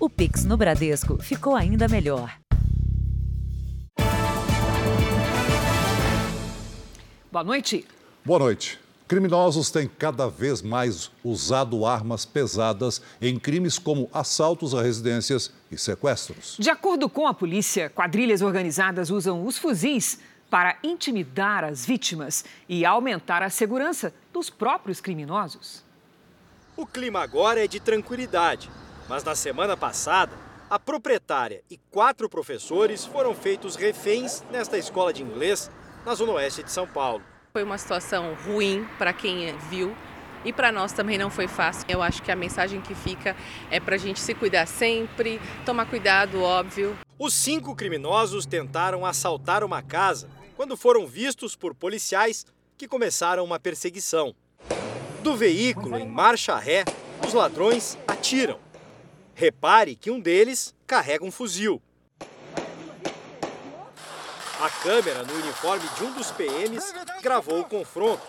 O Pix no Bradesco ficou ainda melhor. Boa noite. Boa noite. Criminosos têm cada vez mais usado armas pesadas em crimes como assaltos a residências e sequestros. De acordo com a polícia, quadrilhas organizadas usam os fuzis para intimidar as vítimas e aumentar a segurança dos próprios criminosos. O clima agora é de tranquilidade, mas na semana passada, a proprietária e quatro professores foram feitos reféns nesta escola de inglês na zona oeste de São Paulo. Foi uma situação ruim para quem viu e para nós também não foi fácil. Eu acho que a mensagem que fica é para a gente se cuidar sempre, tomar cuidado, óbvio. Os cinco criminosos tentaram assaltar uma casa quando foram vistos por policiais que começaram uma perseguição. Do veículo em marcha ré, os ladrões atiram. Repare que um deles carrega um fuzil. A câmera no uniforme de um dos PMs gravou o confronto.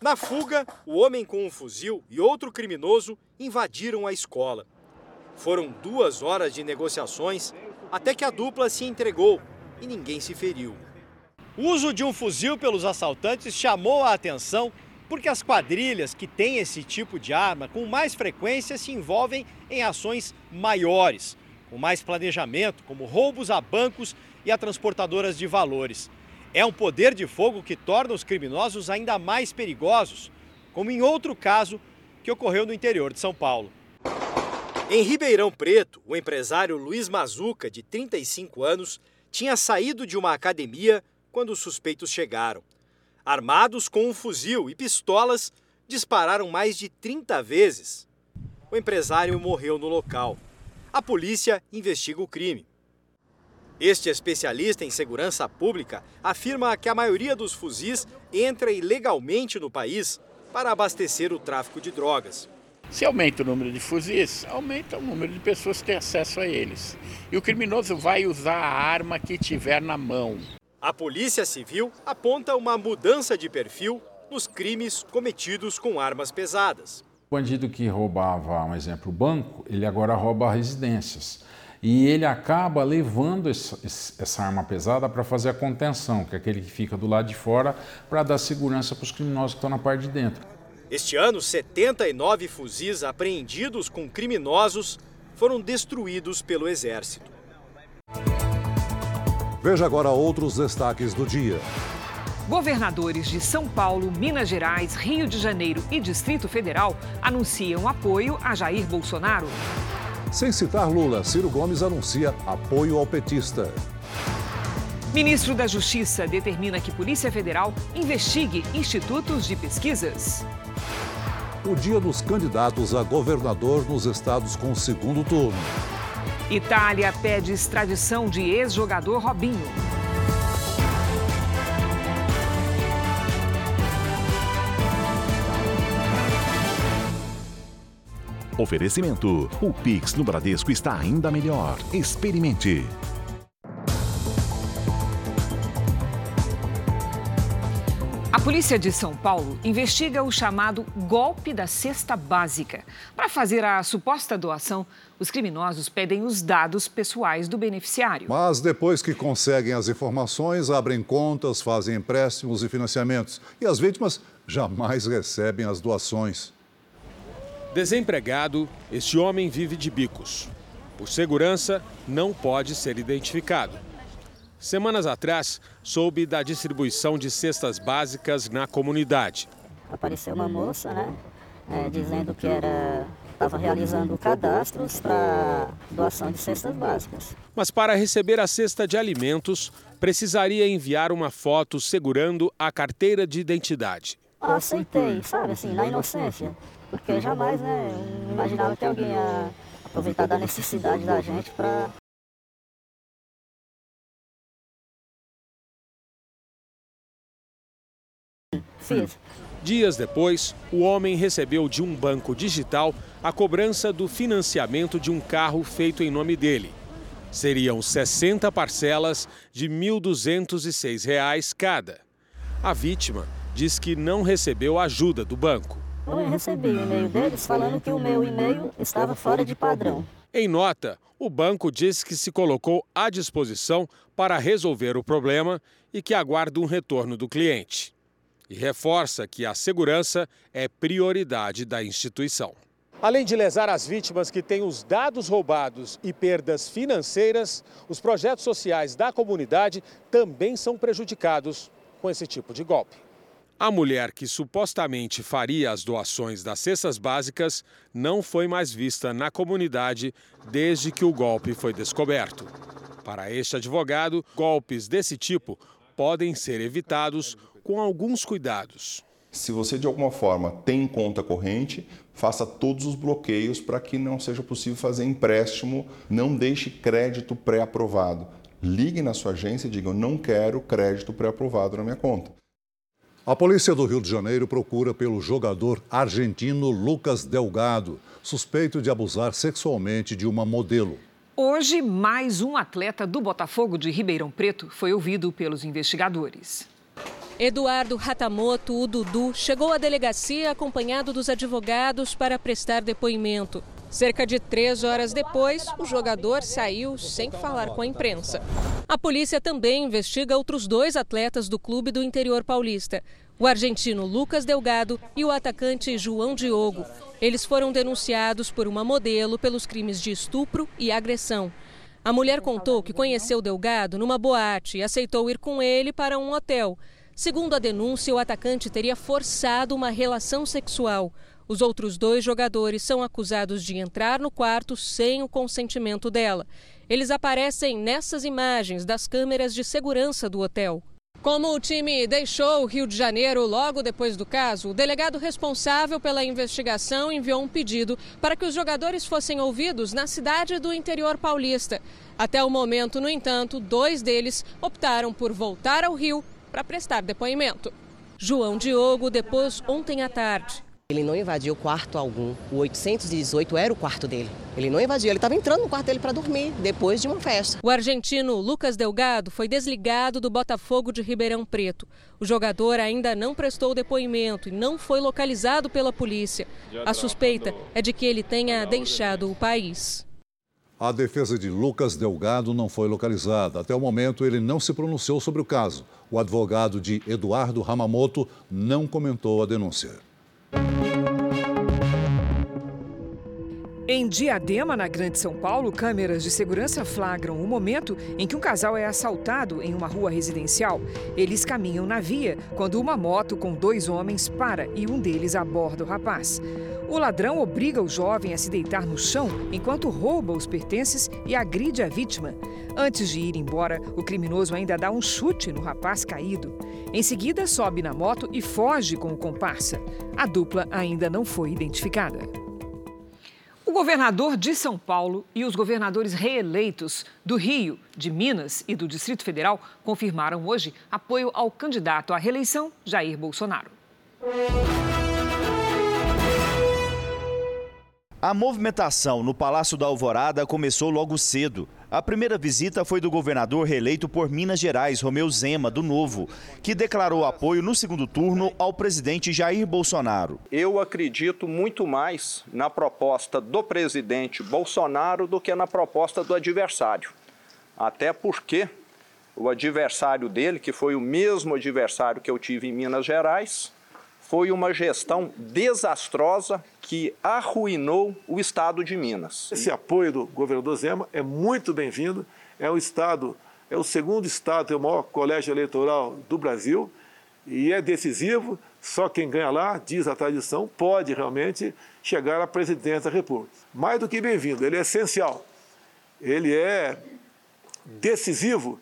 Na fuga, o homem com um fuzil e outro criminoso invadiram a escola. Foram duas horas de negociações até que a dupla se entregou e ninguém se feriu. O uso de um fuzil pelos assaltantes chamou a atenção porque as quadrilhas que têm esse tipo de arma com mais frequência se envolvem em ações maiores com mais planejamento, como roubos a bancos e a transportadoras de valores. É um poder de fogo que torna os criminosos ainda mais perigosos, como em outro caso que ocorreu no interior de São Paulo. Em Ribeirão Preto, o empresário Luiz Mazuca, de 35 anos, tinha saído de uma academia quando os suspeitos chegaram. Armados com um fuzil e pistolas, dispararam mais de 30 vezes. O empresário morreu no local. A polícia investiga o crime. Este especialista em segurança pública afirma que a maioria dos fuzis entra ilegalmente no país para abastecer o tráfico de drogas. Se aumenta o número de fuzis, aumenta o número de pessoas que têm acesso a eles. E o criminoso vai usar a arma que tiver na mão. A Polícia Civil aponta uma mudança de perfil nos crimes cometidos com armas pesadas. O bandido que roubava, um exemplo, o banco, ele agora rouba residências. E ele acaba levando essa arma pesada para fazer a contenção, que é aquele que fica do lado de fora, para dar segurança para os criminosos que estão na parte de dentro. Este ano, 79 fuzis apreendidos com criminosos foram destruídos pelo Exército. Veja agora outros destaques do dia. Governadores de São Paulo, Minas Gerais, Rio de Janeiro e Distrito Federal anunciam apoio a Jair Bolsonaro. Sem citar Lula, Ciro Gomes anuncia apoio ao petista. Ministro da Justiça determina que Polícia Federal investigue institutos de pesquisas. O dia dos candidatos a governador nos estados com segundo turno. Itália pede extradição de ex-jogador Robinho. Oferecimento: o Pix no Bradesco está ainda melhor. Experimente. Polícia de São Paulo investiga o chamado golpe da cesta básica. Para fazer a suposta doação, os criminosos pedem os dados pessoais do beneficiário. Mas depois que conseguem as informações, abrem contas, fazem empréstimos e financiamentos. E as vítimas jamais recebem as doações. Desempregado, este homem vive de bicos. Por segurança, não pode ser identificado. Semanas atrás, soube da distribuição de cestas básicas na comunidade. Apareceu uma moça, né, é, dizendo que era estava realizando cadastros para doação de cestas básicas. Mas para receber a cesta de alimentos, precisaria enviar uma foto segurando a carteira de identidade. Ah, aceitei, sabe, assim, na inocência. Porque jamais, né, imaginava que alguém ia aproveitar da necessidade da gente para Dias depois, o homem recebeu de um banco digital a cobrança do financiamento de um carro feito em nome dele. Seriam 60 parcelas de R$ 1.206 cada. A vítima diz que não recebeu ajuda do banco. Eu recebi o e-mail deles falando que o meu e-mail estava fora de padrão. Em nota, o banco disse que se colocou à disposição para resolver o problema e que aguarda um retorno do cliente. E reforça que a segurança é prioridade da instituição. Além de lesar as vítimas que têm os dados roubados e perdas financeiras, os projetos sociais da comunidade também são prejudicados com esse tipo de golpe. A mulher que supostamente faria as doações das cestas básicas não foi mais vista na comunidade desde que o golpe foi descoberto. Para este advogado, golpes desse tipo podem ser evitados com alguns cuidados. Se você de alguma forma tem conta corrente, faça todos os bloqueios para que não seja possível fazer empréstimo, não deixe crédito pré-aprovado. Ligue na sua agência e diga: Eu não quero crédito pré-aprovado na minha conta. A polícia do Rio de Janeiro procura pelo jogador argentino Lucas Delgado, suspeito de abusar sexualmente de uma modelo. Hoje, mais um atleta do Botafogo de Ribeirão Preto foi ouvido pelos investigadores. Eduardo Ratamoto, o Dudu, chegou à delegacia acompanhado dos advogados para prestar depoimento. Cerca de três horas depois, o jogador saiu sem falar com a imprensa. A polícia também investiga outros dois atletas do clube do interior paulista: o argentino Lucas Delgado e o atacante João Diogo. Eles foram denunciados por uma modelo pelos crimes de estupro e agressão. A mulher contou que conheceu Delgado numa boate e aceitou ir com ele para um hotel. Segundo a denúncia, o atacante teria forçado uma relação sexual. Os outros dois jogadores são acusados de entrar no quarto sem o consentimento dela. Eles aparecem nessas imagens das câmeras de segurança do hotel. Como o time deixou o Rio de Janeiro logo depois do caso, o delegado responsável pela investigação enviou um pedido para que os jogadores fossem ouvidos na cidade do interior paulista. Até o momento, no entanto, dois deles optaram por voltar ao Rio para prestar depoimento. João Diogo depôs ontem à tarde. Ele não invadiu quarto algum. O 818 era o quarto dele. Ele não invadiu, ele estava entrando no quarto dele para dormir, depois de uma festa. O argentino Lucas Delgado foi desligado do Botafogo de Ribeirão Preto. O jogador ainda não prestou depoimento e não foi localizado pela polícia. A suspeita é de que ele tenha deixado o país. A defesa de Lucas Delgado não foi localizada. Até o momento, ele não se pronunciou sobre o caso. O advogado de Eduardo Ramamoto não comentou a denúncia. Em Diadema, na Grande São Paulo, câmeras de segurança flagram o momento em que um casal é assaltado em uma rua residencial. Eles caminham na via quando uma moto com dois homens para e um deles aborda o rapaz. O ladrão obriga o jovem a se deitar no chão enquanto rouba os pertences e agride a vítima. Antes de ir embora, o criminoso ainda dá um chute no rapaz caído. Em seguida, sobe na moto e foge com o comparsa. A dupla ainda não foi identificada. Governador de São Paulo e os governadores reeleitos do Rio, de Minas e do Distrito Federal confirmaram hoje apoio ao candidato à reeleição, Jair Bolsonaro. A movimentação no Palácio da Alvorada começou logo cedo. A primeira visita foi do governador reeleito por Minas Gerais, Romeu Zema, do Novo, que declarou apoio no segundo turno ao presidente Jair Bolsonaro. Eu acredito muito mais na proposta do presidente Bolsonaro do que na proposta do adversário. Até porque o adversário dele, que foi o mesmo adversário que eu tive em Minas Gerais, foi uma gestão desastrosa que arruinou o estado de Minas. Esse apoio do governador Zema é muito bem-vindo. É o estado, é o segundo estado, tem o maior colégio eleitoral do Brasil e é decisivo. Só quem ganha lá, diz a tradição, pode realmente chegar à presidência da República. Mais do que bem-vindo, ele é essencial. Ele é decisivo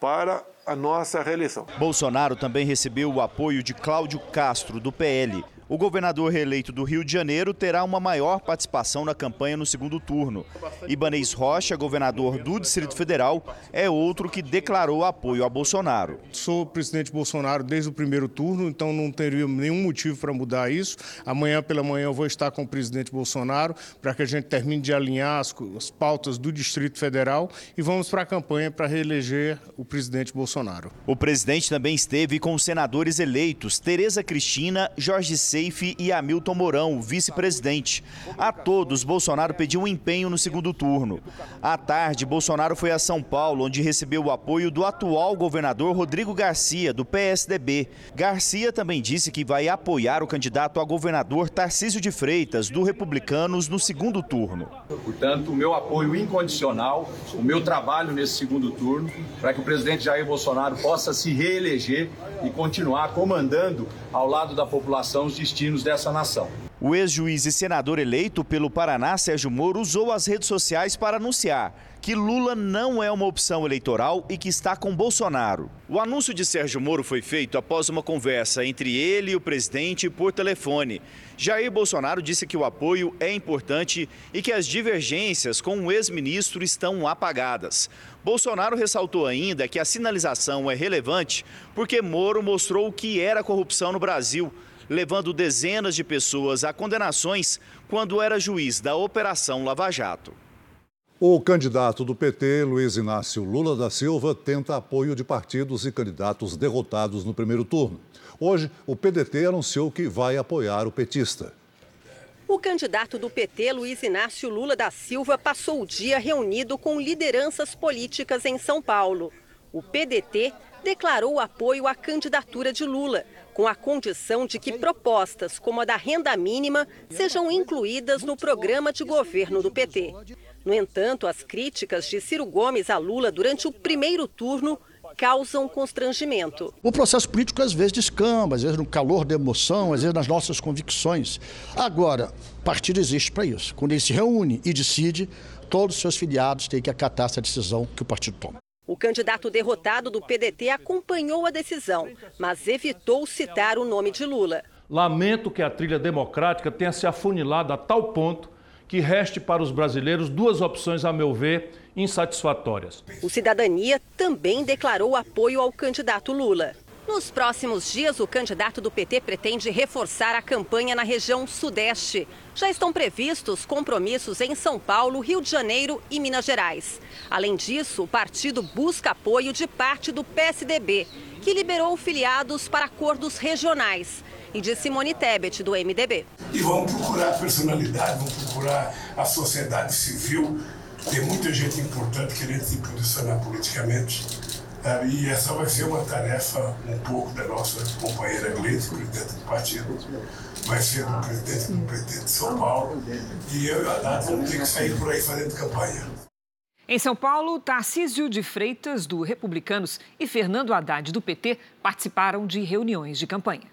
para a nossa reeleição. Bolsonaro também recebeu o apoio de Cláudio Castro, do PL. O governador reeleito do Rio de Janeiro terá uma maior participação na campanha no segundo turno. Ibanez Rocha, governador do Distrito Federal, é outro que declarou apoio a Bolsonaro. Sou presidente Bolsonaro desde o primeiro turno, então não teria nenhum motivo para mudar isso. Amanhã pela manhã eu vou estar com o presidente Bolsonaro para que a gente termine de alinhar as, as pautas do Distrito Federal e vamos para a campanha para reeleger o presidente Bolsonaro. O presidente também esteve com os senadores eleitos Tereza Cristina, Jorge C E Hamilton Mourão, vice-presidente. A todos, Bolsonaro pediu um empenho no segundo turno. À tarde, Bolsonaro foi a São Paulo, onde recebeu o apoio do atual governador Rodrigo Garcia, do PSDB. Garcia também disse que vai apoiar o candidato a governador Tarcísio de Freitas, do Republicanos, no segundo turno. Portanto, o meu apoio incondicional, o meu trabalho nesse segundo turno, para que o presidente Jair Bolsonaro possa se reeleger e continuar comandando ao lado da população os destinos dessa nação. O ex-juiz e senador eleito pelo Paraná, Sérgio Moro, usou as redes sociais para anunciar que Lula não é uma opção eleitoral e que está com Bolsonaro. O anúncio de Sérgio Moro foi feito após uma conversa entre ele e o presidente por telefone. Jair Bolsonaro disse que o apoio é importante e que as divergências com o ex-ministro estão apagadas. Bolsonaro ressaltou ainda que a sinalização é relevante porque Moro mostrou o que era corrupção no Brasil levando dezenas de pessoas a condenações quando era juiz da Operação Lava Jato. O candidato do PT, Luiz Inácio Lula da Silva, tenta apoio de partidos e candidatos derrotados no primeiro turno. Hoje, o PDT anunciou que vai apoiar o petista. O candidato do PT, Luiz Inácio Lula da Silva, passou o dia reunido com lideranças políticas em São Paulo. O PDT declarou apoio à candidatura de Lula, com a condição de que propostas como a da renda mínima sejam incluídas no programa de governo do PT. No entanto, as críticas de Ciro Gomes a Lula durante o primeiro turno causam constrangimento. O processo político às vezes descamba, às vezes no calor da emoção, às vezes nas nossas convicções. Agora, partido existe para isso. Quando ele se reúne e decide, todos os seus filiados têm que acatar essa decisão que o partido toma. O candidato derrotado do PDT acompanhou a decisão, mas evitou citar o nome de Lula. Lamento que a trilha democrática tenha se afunilado a tal ponto que reste para os brasileiros duas opções, a meu ver, insatisfatórias. O Cidadania também declarou apoio ao candidato Lula. Nos próximos dias, o candidato do PT pretende reforçar a campanha na região Sudeste. Já estão previstos compromissos em São Paulo, Rio de Janeiro e Minas Gerais. Além disso, o partido busca apoio de parte do PSDB, que liberou filiados para acordos regionais, e de Simone Tebet, do MDB. E vamos procurar personalidade, vamos procurar a sociedade civil. Tem muita gente importante querendo se posicionar politicamente e essa vai ser uma tarefa um pouco da nossa companheira Gleice, presidente do partido, vai ser o presidente do PT de São Paulo, e eu e o Haddad vamos ter que sair por aí fazendo campanha. Em São Paulo, Tarcísio de Freitas, do Republicanos, e Fernando Haddad, do PT, participaram de reuniões de campanha.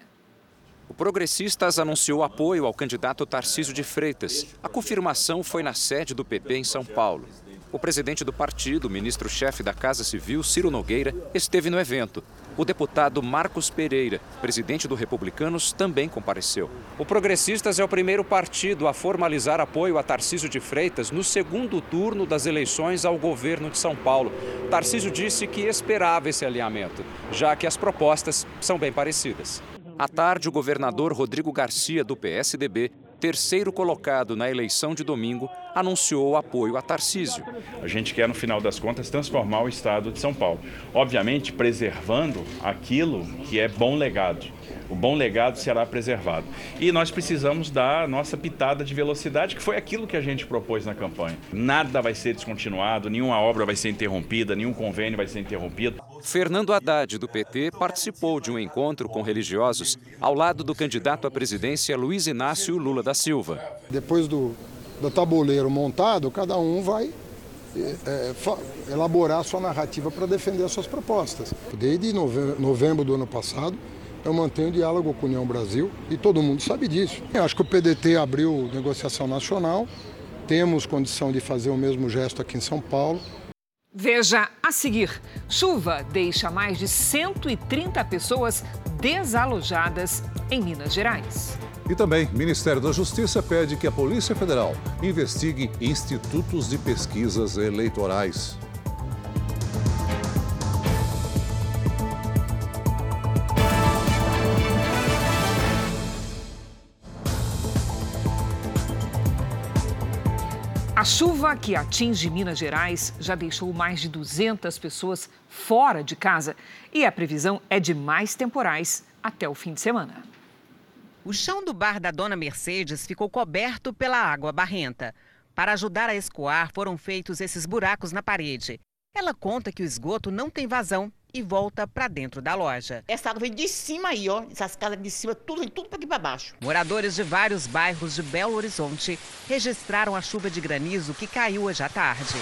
O Progressistas anunciou apoio ao candidato Tarcísio de Freitas. A confirmação foi na sede do PP em São Paulo. O presidente do partido, ministro-chefe da Casa Civil, Ciro Nogueira, esteve no evento. O deputado Marcos Pereira, presidente do Republicanos, também compareceu. O Progressistas é o primeiro partido a formalizar apoio a Tarcísio de Freitas no segundo turno das eleições ao governo de São Paulo. Tarcísio disse que esperava esse alinhamento, já que as propostas são bem parecidas. À tarde, o governador Rodrigo Garcia, do PSDB, terceiro colocado na eleição de domingo, anunciou apoio a Tarcísio. A gente quer, no final das contas, transformar o estado de São Paulo. Obviamente, preservando aquilo que é bom legado. O bom legado será preservado. E nós precisamos dar nossa pitada de velocidade, que foi aquilo que a gente propôs na campanha. Nada vai ser descontinuado, nenhuma obra vai ser interrompida, nenhum convênio vai ser interrompido. Fernando Haddad, do PT, participou de um encontro com religiosos ao lado do candidato à presidência Luiz Inácio Lula da Silva. Depois do, do tabuleiro montado, cada um vai é, é elaborar sua narrativa para defender as suas propostas. Desde novembro do ano passado, eu mantenho diálogo com a União Brasil e todo mundo sabe disso. Eu acho que o PDT abriu negociação nacional, temos condição de fazer o mesmo gesto aqui em São Paulo. Veja a seguir: chuva deixa mais de 130 pessoas desalojadas em Minas Gerais. E também, Ministério da Justiça pede que a Polícia Federal investigue institutos de pesquisas eleitorais. A chuva que atinge Minas Gerais já deixou mais de 200 pessoas fora de casa e a previsão é de mais temporais até o fim de semana. O chão do bar da Dona Mercedes ficou coberto pela água barrenta. Para ajudar a escoar, foram feitos esses buracos na parede. Ela conta que o esgoto não tem vazão e volta para dentro da loja. Essa água vem de cima aí, ó. Essas casas de cima, tudo vem tudo para aqui para baixo. Moradores de vários bairros de Belo Horizonte registraram a chuva de granizo que caiu hoje à tarde.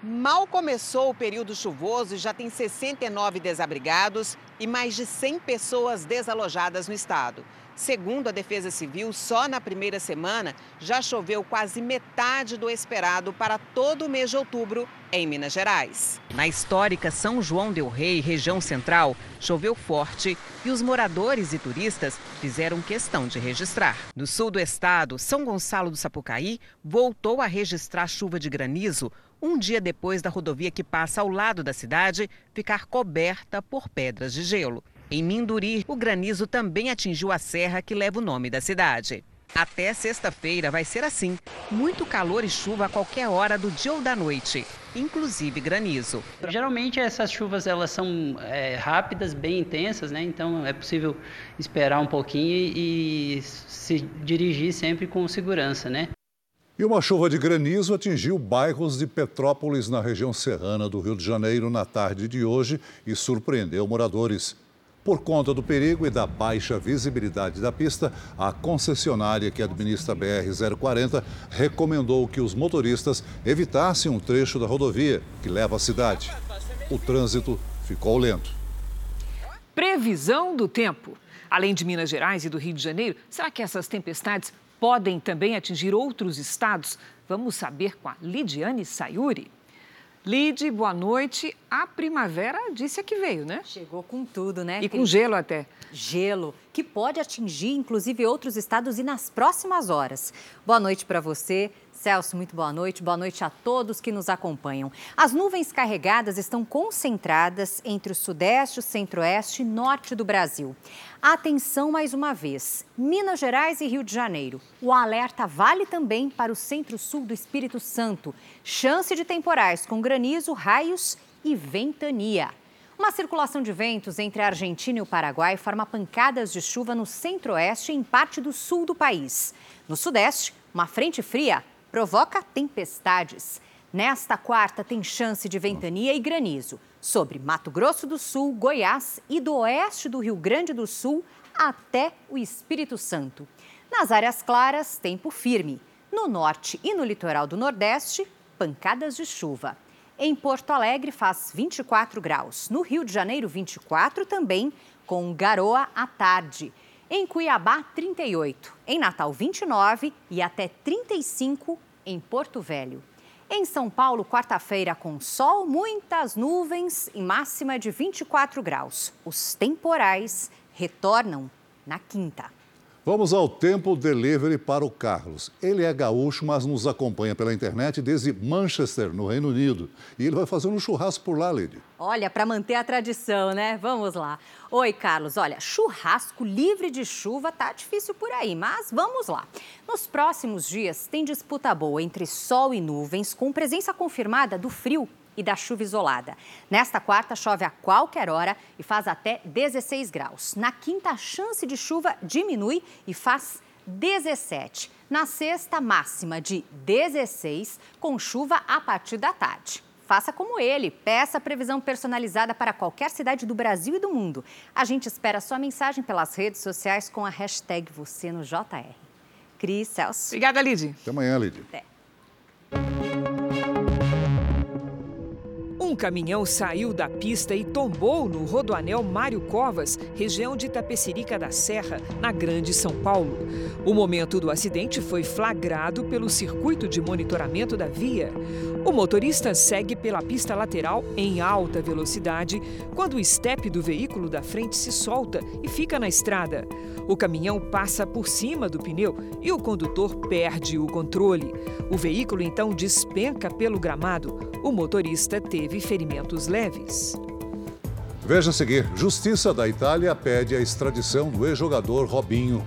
Mal começou o período chuvoso e já tem 69 desabrigados e mais de 100 pessoas desalojadas no estado. Segundo a Defesa Civil, só na primeira semana já choveu quase metade do esperado para todo o mês de outubro em Minas Gerais. Na histórica São João del Rei, região central, choveu forte e os moradores e turistas fizeram questão de registrar. No sul do estado, São Gonçalo do Sapucaí voltou a registrar chuva de granizo um dia depois da rodovia que passa ao lado da cidade ficar coberta por pedras de gelo. Em Minduri, o granizo também atingiu a serra que leva o nome da cidade. Até sexta-feira vai ser assim: muito calor e chuva a qualquer hora do dia ou da noite, inclusive granizo. Geralmente essas chuvas elas são é, rápidas, bem intensas, né? Então é possível esperar um pouquinho e, e se dirigir sempre com segurança, né? E uma chuva de granizo atingiu bairros de Petrópolis, na região serrana do Rio de Janeiro, na tarde de hoje e surpreendeu moradores. Por conta do perigo e da baixa visibilidade da pista, a concessionária que administra a BR-040 recomendou que os motoristas evitassem um trecho da rodovia que leva à cidade. O trânsito ficou lento. Previsão do tempo. Além de Minas Gerais e do Rio de Janeiro, será que essas tempestades podem também atingir outros estados? Vamos saber com a Lidiane Sayuri. Lide, boa noite. A primavera disse que veio, né? Chegou com tudo, né? E com gelo até. Gelo, que pode atingir inclusive outros estados e nas próximas horas. Boa noite para você. Celso, muito boa noite. Boa noite a todos que nos acompanham. As nuvens carregadas estão concentradas entre o sudeste, o centro-oeste e norte do Brasil. Atenção mais uma vez: Minas Gerais e Rio de Janeiro. O alerta vale também para o centro-sul do Espírito Santo. Chance de temporais com granizo, raios e ventania. Uma circulação de ventos entre a Argentina e o Paraguai forma pancadas de chuva no centro-oeste e em parte do sul do país. No sudeste, uma frente fria provoca tempestades. Nesta quarta, tem chance de ventania e granizo sobre Mato Grosso do Sul, Goiás e do oeste do Rio Grande do Sul até o Espírito Santo. Nas áreas claras, tempo firme. No norte e no litoral do Nordeste, pancadas de chuva. Em Porto Alegre faz 24 graus. No Rio de Janeiro, 24 também, com garoa à tarde. Em Cuiabá, 38. Em Natal, 29 e até 35 em Porto Velho. Em São Paulo, quarta-feira, com sol, muitas nuvens e máxima de 24 graus. Os temporais retornam na quinta. Vamos ao Tempo Delivery para o Carlos. Ele é gaúcho, mas nos acompanha pela internet desde Manchester, no Reino Unido. E ele vai fazer um churrasco por lá, Lady. Olha, para manter a tradição, né? Vamos lá. Oi, Carlos. Olha, churrasco livre de chuva tá difícil por aí, mas vamos lá. Nos próximos dias, tem disputa boa entre sol e nuvens, com presença confirmada do frio e da chuva isolada. Nesta quarta, chove a qualquer hora e faz até 16 graus. Na quinta, a chance de chuva diminui e faz 17. Na sexta, máxima de 16, com chuva a partir da tarde. Faça como ele, peça previsão personalizada para qualquer cidade do Brasil e do mundo. A gente espera sua mensagem pelas redes sociais com a hashtag você no JR. Cris, Celso. Obrigada, Lidy. Até amanhã, Lidy. Até. Um caminhão saiu da pista e tombou no rodoanel Mário Covas, região de Tapecerica da Serra, na Grande São Paulo. O momento do acidente foi flagrado pelo circuito de monitoramento da via. O motorista segue pela pista lateral em alta velocidade quando o estepe do veículo da frente se solta e fica na estrada. O caminhão passa por cima do pneu e o condutor perde o controle. O veículo então despenca pelo gramado. O motorista teve ferimentos leves. Veja a seguir: Justiça da Itália pede a extradição do ex-jogador Robinho.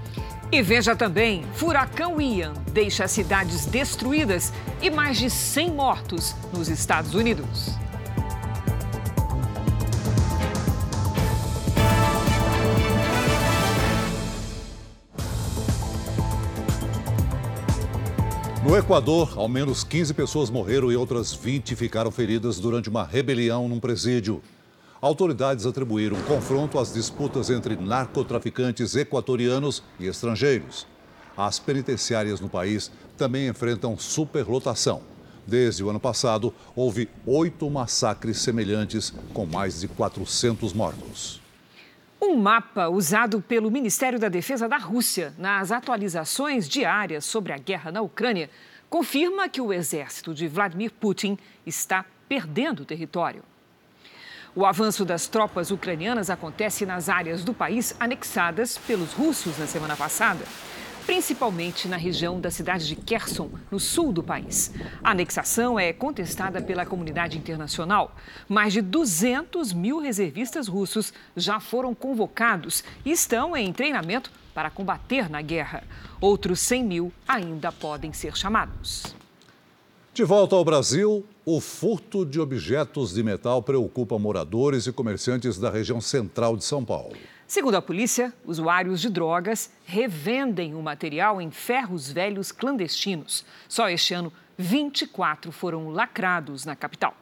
E veja também: furacão Ian deixa cidades destruídas e mais de 100 mortos nos Estados Unidos. No Equador, ao menos 15 pessoas morreram e outras 20 ficaram feridas durante uma rebelião num presídio. Autoridades atribuíram o confronto às disputas entre narcotraficantes equatorianos e estrangeiros. As penitenciárias no país também enfrentam superlotação. Desde o ano passado, houve oito massacres semelhantes, com mais de 400 mortos. Um mapa usado pelo Ministério da Defesa da Rússia nas atualizações diárias sobre a guerra na Ucrânia confirma que o exército de Vladimir Putin está perdendo território. O avanço das tropas ucranianas acontece nas áreas do país anexadas pelos russos na semana passada principalmente na região da cidade de Kherson, no sul do país. A anexação é contestada pela comunidade internacional. Mais de 200 mil reservistas russos já foram convocados e estão em treinamento para combater na guerra. Outros 100 mil ainda podem ser chamados. De volta ao Brasil, o furto de objetos de metal preocupa moradores e comerciantes da região central de São Paulo. Segundo a polícia, usuários de drogas revendem o material em ferros velhos clandestinos. Só este ano, 24 foram lacrados na capital.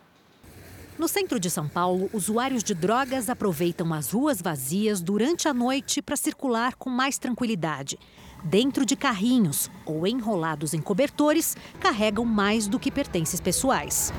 No centro de São Paulo, usuários de drogas aproveitam as ruas vazias durante a noite para circular com mais tranquilidade. Dentro de carrinhos ou enrolados em cobertores, carregam mais do que pertences pessoais.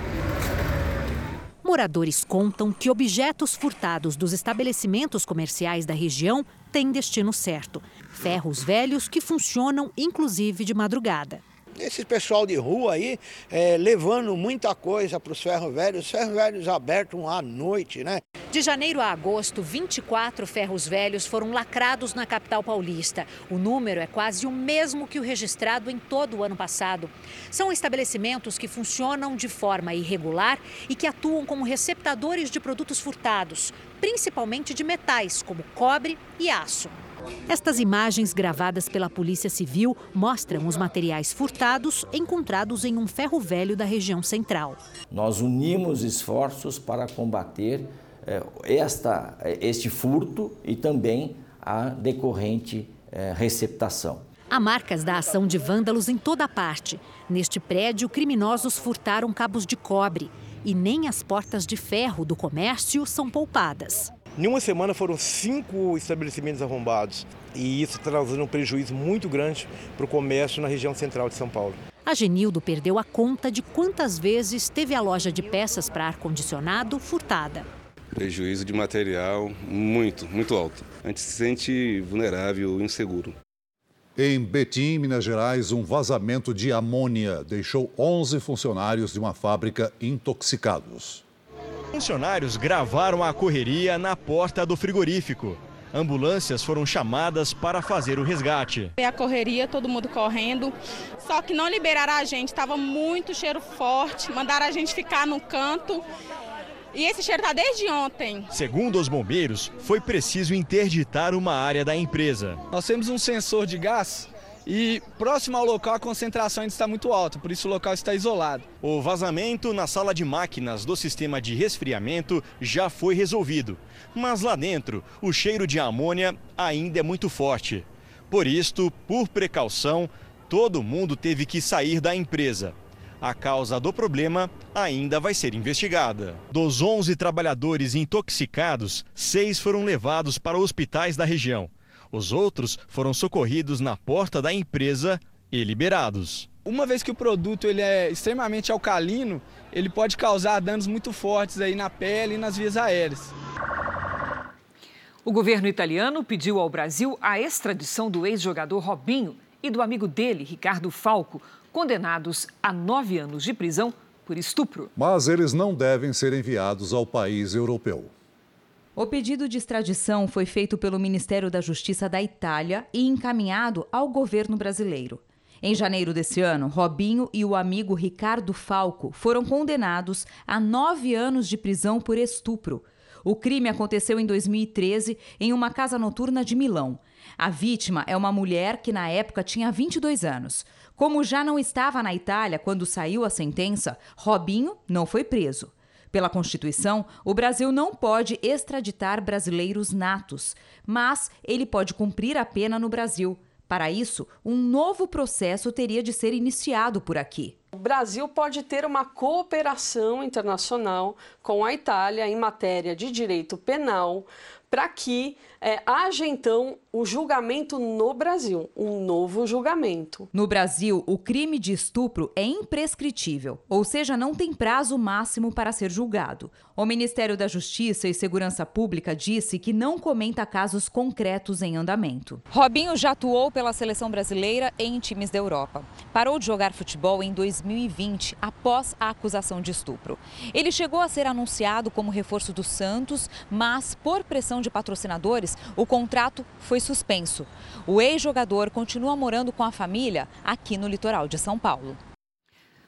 Moradores contam que objetos furtados dos estabelecimentos comerciais da região têm destino certo: ferros velhos que funcionam inclusive de madrugada. Esse pessoal de rua aí, é, levando muita coisa para os ferros velhos, os ferros velhos abertos à noite, né? De janeiro a agosto, 24 ferros velhos foram lacrados na capital paulista. O número é quase o mesmo que o registrado em todo o ano passado. São estabelecimentos que funcionam de forma irregular e que atuam como receptadores de produtos furtados, principalmente de metais como cobre e aço. Estas imagens gravadas pela Polícia Civil mostram os materiais furtados encontrados em um ferro velho da região central. Nós unimos esforços para combater eh, esta, este furto e também a decorrente eh, receptação. Há marcas da ação de vândalos em toda parte. Neste prédio, criminosos furtaram cabos de cobre e nem as portas de ferro do comércio são poupadas. Em uma semana foram cinco estabelecimentos arrombados e isso está trazendo um prejuízo muito grande para o comércio na região central de São Paulo. A Genildo perdeu a conta de quantas vezes teve a loja de peças para ar-condicionado furtada. Prejuízo de material muito, muito alto. A gente se sente vulnerável, inseguro. Em Betim, Minas Gerais, um vazamento de amônia deixou 11 funcionários de uma fábrica intoxicados. Funcionários gravaram a correria na porta do frigorífico. Ambulâncias foram chamadas para fazer o resgate. A correria, todo mundo correndo. Só que não liberaram a gente, estava muito cheiro forte, mandaram a gente ficar no canto. E esse cheiro está desde ontem. Segundo os bombeiros, foi preciso interditar uma área da empresa. Nós temos um sensor de gás e próximo ao local a concentração ainda está muito alta, por isso o local está isolado. O vazamento na sala de máquinas do sistema de resfriamento já foi resolvido, mas lá dentro o cheiro de amônia ainda é muito forte. Por isto, por precaução, todo mundo teve que sair da empresa. A causa do problema ainda vai ser investigada. Dos 11 trabalhadores intoxicados, seis foram levados para hospitais da região. Os outros foram socorridos na porta da empresa e liberados. Uma vez que o produto ele é extremamente alcalino, ele pode causar danos muito fortes aí na pele e nas vias aéreas. O governo italiano pediu ao Brasil a extradição do ex-jogador Robinho e do amigo dele, Ricardo Falco, condenados a nove anos de prisão por estupro. Mas eles não devem ser enviados ao país europeu. O pedido de extradição foi feito pelo Ministério da Justiça da Itália e encaminhado ao governo brasileiro. Em janeiro desse ano, Robinho e o amigo Ricardo Falco foram condenados a nove anos de prisão por estupro. O crime aconteceu em 2013 em uma casa noturna de Milão. A vítima é uma mulher que na época tinha 22 anos. Como já não estava na Itália quando saiu a sentença, Robinho não foi preso. Pela Constituição, o Brasil não pode extraditar brasileiros natos, mas ele pode cumprir a pena no Brasil. Para isso, um novo processo teria de ser iniciado por aqui. O Brasil pode ter uma cooperação internacional com a Itália em matéria de direito penal para que é, haja então o julgamento no Brasil, um novo julgamento. No Brasil, o crime de estupro é imprescritível, ou seja, não tem prazo máximo para ser julgado. O Ministério da Justiça e Segurança Pública disse que não comenta casos concretos em andamento. Robinho já atuou pela seleção brasileira em times da Europa. Parou de jogar futebol em 2020, após a acusação de estupro. Ele chegou a ser anunciado como reforço do Santos, mas por pressão de patrocinadores, o contrato foi suspenso. O ex-jogador continua morando com a família aqui no litoral de São Paulo.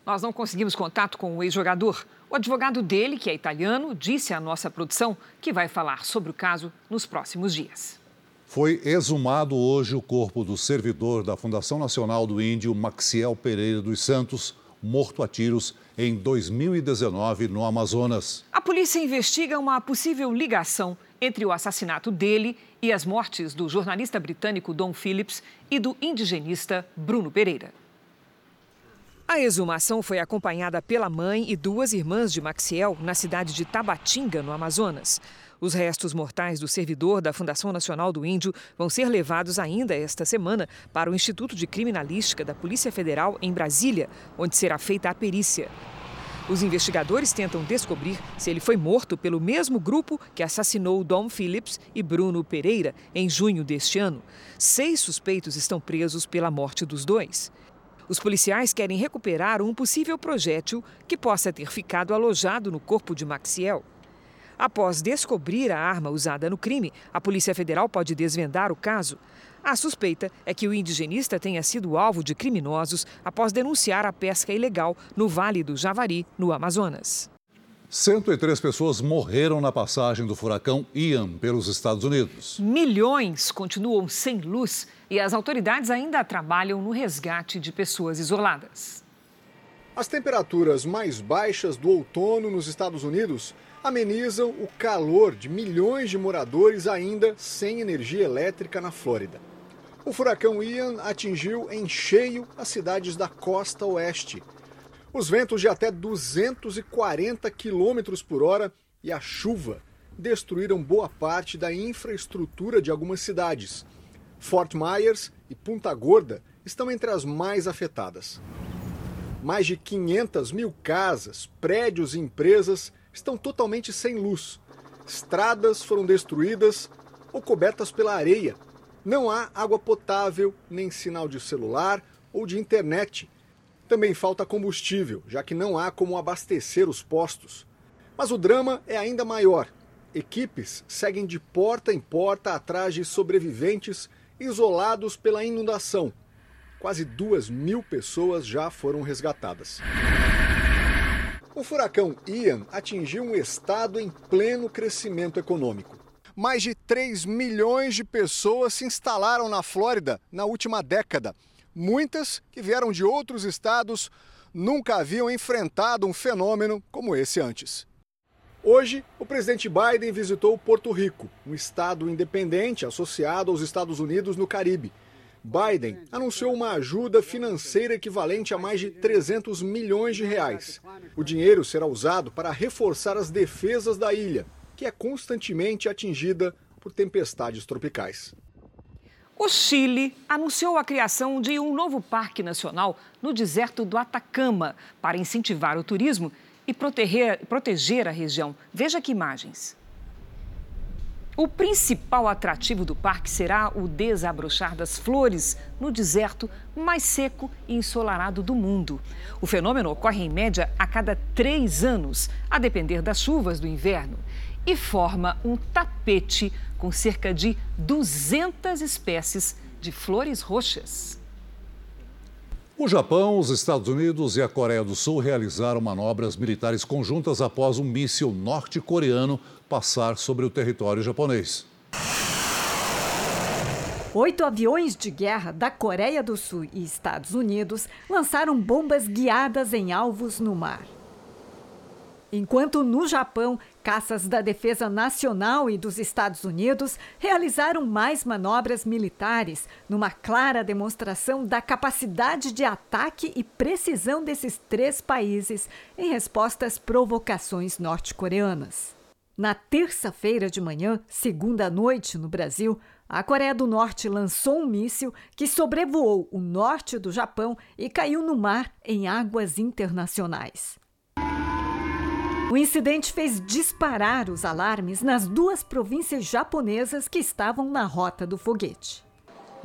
Nós não conseguimos contato com o ex-jogador. O advogado dele, que é italiano, disse à nossa produção que vai falar sobre o caso nos próximos dias. Foi exumado hoje o corpo do servidor da Fundação Nacional do Índio, Maxiel Pereira dos Santos, morto a tiros em 2019 no Amazonas. A polícia investiga uma possível ligação entre o assassinato dele e as mortes do jornalista britânico Don Phillips e do indigenista Bruno Pereira. A exumação foi acompanhada pela mãe e duas irmãs de Maxiel na cidade de Tabatinga, no Amazonas. Os restos mortais do servidor da Fundação Nacional do Índio vão ser levados ainda esta semana para o Instituto de Criminalística da Polícia Federal em Brasília, onde será feita a perícia. Os investigadores tentam descobrir se ele foi morto pelo mesmo grupo que assassinou Dom Phillips e Bruno Pereira em junho deste ano. Seis suspeitos estão presos pela morte dos dois. Os policiais querem recuperar um possível projétil que possa ter ficado alojado no corpo de Maxiel. Após descobrir a arma usada no crime, a Polícia Federal pode desvendar o caso. A suspeita é que o indigenista tenha sido alvo de criminosos após denunciar a pesca ilegal no Vale do Javari, no Amazonas. 103 pessoas morreram na passagem do furacão Ian pelos Estados Unidos. Milhões continuam sem luz e as autoridades ainda trabalham no resgate de pessoas isoladas. As temperaturas mais baixas do outono nos Estados Unidos amenizam o calor de milhões de moradores ainda sem energia elétrica na Flórida. O furacão Ian atingiu em cheio as cidades da costa oeste. Os ventos de até 240 km por hora e a chuva destruíram boa parte da infraestrutura de algumas cidades. Fort Myers e Punta Gorda estão entre as mais afetadas. Mais de 500 mil casas, prédios e empresas estão totalmente sem luz. Estradas foram destruídas ou cobertas pela areia. Não há água potável, nem sinal de celular ou de internet. Também falta combustível, já que não há como abastecer os postos. Mas o drama é ainda maior. Equipes seguem de porta em porta atrás de sobreviventes isolados pela inundação. Quase duas mil pessoas já foram resgatadas. O furacão Ian atingiu um estado em pleno crescimento econômico. Mais de 3 milhões de pessoas se instalaram na Flórida na última década. Muitas que vieram de outros estados nunca haviam enfrentado um fenômeno como esse antes. Hoje, o presidente Biden visitou Porto Rico, um estado independente associado aos Estados Unidos no Caribe. Biden anunciou uma ajuda financeira equivalente a mais de 300 milhões de reais. O dinheiro será usado para reforçar as defesas da ilha, que é constantemente atingida por tempestades tropicais. O Chile anunciou a criação de um novo parque nacional no deserto do Atacama para incentivar o turismo e proteger, proteger a região. Veja que imagens. O principal atrativo do parque será o desabrochar das flores no deserto mais seco e ensolarado do mundo. O fenômeno ocorre em média a cada três anos, a depender das chuvas do inverno, e forma um tapete com cerca de 200 espécies de flores roxas. O Japão, os Estados Unidos e a Coreia do Sul realizaram manobras militares conjuntas após um míssil norte-coreano passar sobre o território japonês. Oito aviões de guerra da Coreia do Sul e Estados Unidos lançaram bombas guiadas em alvos no mar. Enquanto no Japão, caças da Defesa Nacional e dos Estados Unidos realizaram mais manobras militares, numa clara demonstração da capacidade de ataque e precisão desses três países em resposta às provocações norte-coreanas. Na terça-feira de manhã, segunda noite no Brasil, a Coreia do Norte lançou um míssil que sobrevoou o norte do Japão e caiu no mar em águas internacionais. O incidente fez disparar os alarmes nas duas províncias japonesas que estavam na rota do foguete.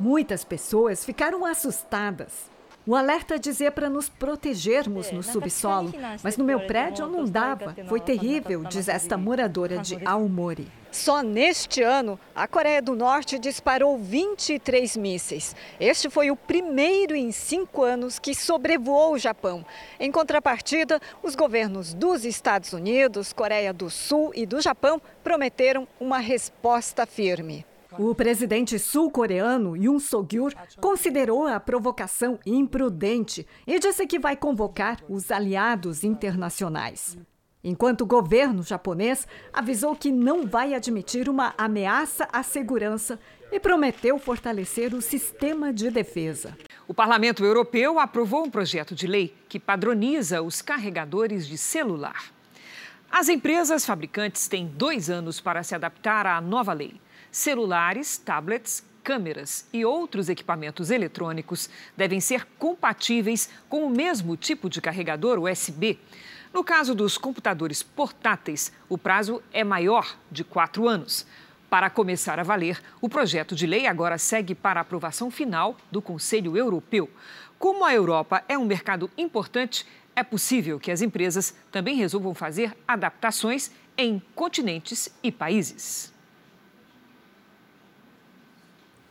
Muitas pessoas ficaram assustadas. O alerta dizia para nos protegermos no subsolo, mas no meu prédio não dava. Foi terrível, diz esta moradora de Aomori. Só neste ano, a Coreia do Norte disparou 23 mísseis. Este foi o primeiro em cinco anos que sobrevoou o Japão. Em contrapartida, os governos dos Estados Unidos, Coreia do Sul e do Japão prometeram uma resposta firme. O presidente sul-coreano Yoon Suk-yeol considerou a provocação imprudente e disse que vai convocar os aliados internacionais. Enquanto o governo japonês avisou que não vai admitir uma ameaça à segurança e prometeu fortalecer o sistema de defesa. O Parlamento Europeu aprovou um projeto de lei que padroniza os carregadores de celular. As empresas fabricantes têm dois anos para se adaptar à nova lei. Celulares, tablets, câmeras e outros equipamentos eletrônicos devem ser compatíveis com o mesmo tipo de carregador USB. No caso dos computadores portáteis, o prazo é maior de quatro anos. Para começar a valer, o projeto de lei agora segue para a aprovação final do Conselho Europeu. Como a Europa é um mercado importante, é possível que as empresas também resolvam fazer adaptações em continentes e países.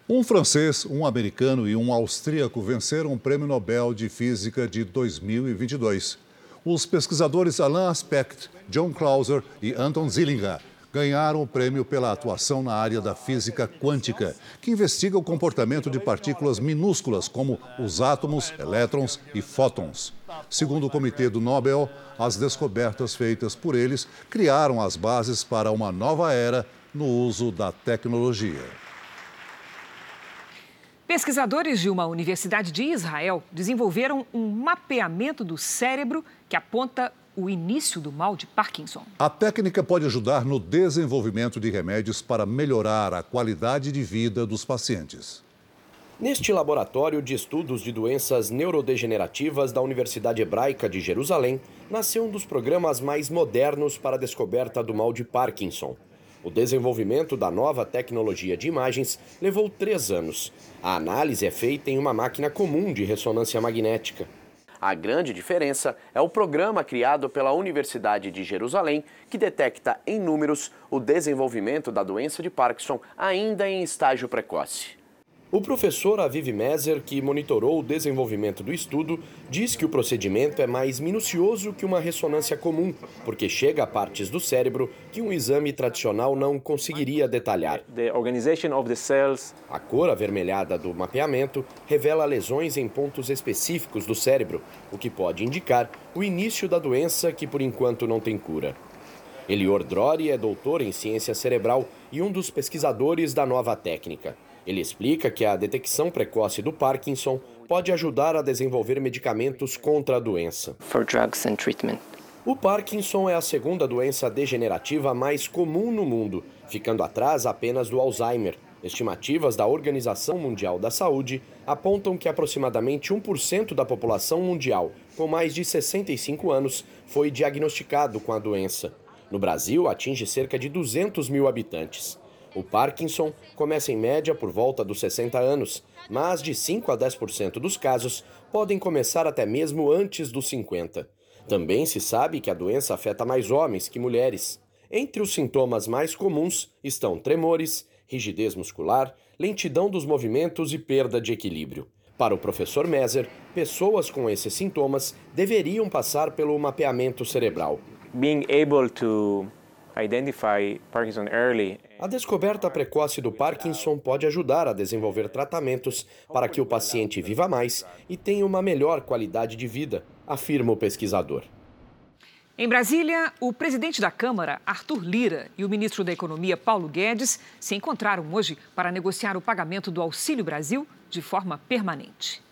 Um francês, um americano e um austríaco venceram o Prêmio Nobel de Física de 2022. Os pesquisadores Alain Aspect, John Clauser e Anton Zillinger ganharam o prêmio pela atuação na área da física quântica, que investiga o comportamento de partículas minúsculas como os átomos, elétrons e fótons. Segundo o Comitê do Nobel, as descobertas feitas por eles criaram as bases para uma nova era no uso da tecnologia. Pesquisadores de uma universidade de Israel desenvolveram um mapeamento do cérebro que aponta o início do mal de Parkinson. A técnica pode ajudar no desenvolvimento de remédios para melhorar a qualidade de vida dos pacientes. Neste laboratório de estudos de doenças neurodegenerativas da Universidade Hebraica de Jerusalém, nasceu um dos programas mais modernos para a descoberta do mal de Parkinson. O desenvolvimento da nova tecnologia de imagens levou três anos. A análise é feita em uma máquina comum de ressonância magnética. A grande diferença é o programa criado pela Universidade de Jerusalém, que detecta em números o desenvolvimento da doença de Parkinson ainda em estágio precoce. O professor Aviv Mezer, que monitorou o desenvolvimento do estudo, diz que o procedimento é mais minucioso que uma ressonância comum, porque chega a partes do cérebro que um exame tradicional não conseguiria detalhar. A cor avermelhada do mapeamento revela lesões em pontos específicos do cérebro, o que pode indicar o início da doença que por enquanto não tem cura. Elior Drori é doutor em ciência cerebral e um dos pesquisadores da nova técnica. Ele explica que a detecção precoce do Parkinson pode ajudar a desenvolver medicamentos contra a doença. O Parkinson é a segunda doença degenerativa mais comum no mundo, ficando atrás apenas do Alzheimer. Estimativas da Organização Mundial da Saúde apontam que aproximadamente 1% da população mundial com mais de 65 anos foi diagnosticado com a doença. No Brasil, atinge cerca de 200 mil habitantes. O Parkinson começa em média por volta dos 60 anos, mas de 5 a 10% dos casos podem começar até mesmo antes dos 50. Também se sabe que a doença afeta mais homens que mulheres. Entre os sintomas mais comuns estão tremores, rigidez muscular, lentidão dos movimentos e perda de equilíbrio. Para o professor Meser, pessoas com esses sintomas deveriam passar pelo mapeamento cerebral. Being able to identify Parkinson early a descoberta precoce do Parkinson pode ajudar a desenvolver tratamentos para que o paciente viva mais e tenha uma melhor qualidade de vida, afirma o pesquisador. Em Brasília, o presidente da Câmara, Arthur Lira, e o ministro da Economia, Paulo Guedes, se encontraram hoje para negociar o pagamento do Auxílio Brasil de forma permanente.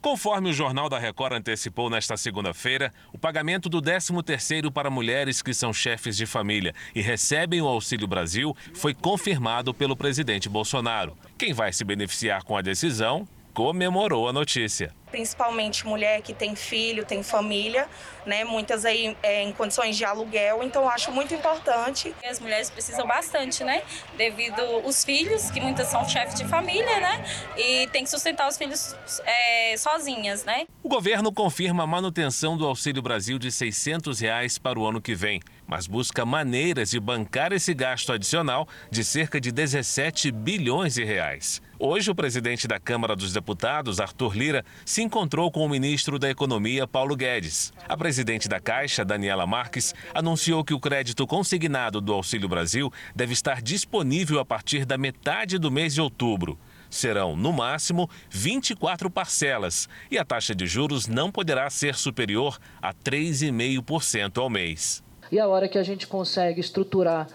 Conforme o Jornal da Record antecipou nesta segunda-feira, o pagamento do 13º para mulheres que são chefes de família e recebem o Auxílio Brasil foi confirmado pelo presidente Bolsonaro. Quem vai se beneficiar com a decisão comemorou a notícia principalmente mulher que tem filho, tem família, né? Muitas aí é, em condições de aluguel, então acho muito importante. As mulheres precisam bastante, né? Devido os filhos, que muitas são chefes de família, né? E tem que sustentar os filhos é, sozinhas, né? O governo confirma a manutenção do Auxílio Brasil de 600 reais para o ano que vem, mas busca maneiras de bancar esse gasto adicional de cerca de 17 bilhões de reais. Hoje, o presidente da Câmara dos Deputados, Arthur Lira, se encontrou com o ministro da Economia, Paulo Guedes. A presidente da Caixa, Daniela Marques, anunciou que o crédito consignado do Auxílio Brasil deve estar disponível a partir da metade do mês de outubro. Serão, no máximo, 24 parcelas e a taxa de juros não poderá ser superior a 3,5% ao mês. E a hora que a gente consegue estruturar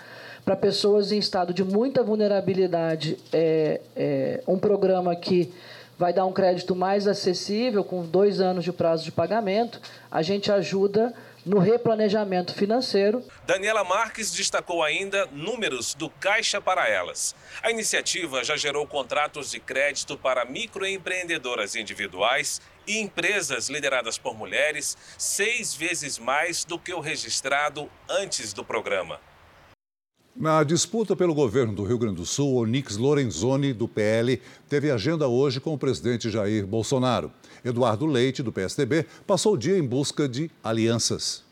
para pessoas em estado de muita vulnerabilidade é, é um programa que vai dar um crédito mais acessível, com dois anos de prazo de pagamento, a gente ajuda no replanejamento financeiro. Daniela Marques destacou ainda números do Caixa para Elas. A iniciativa já gerou contratos de crédito para microempreendedoras individuais e empresas lideradas por mulheres, seis vezes mais do que o registrado antes do programa. Na disputa pelo governo do Rio Grande do Sul, Onix Lorenzoni, do PL, teve agenda hoje com o presidente Jair Bolsonaro. Eduardo Leite, do PSDB, passou o dia em busca de alianças.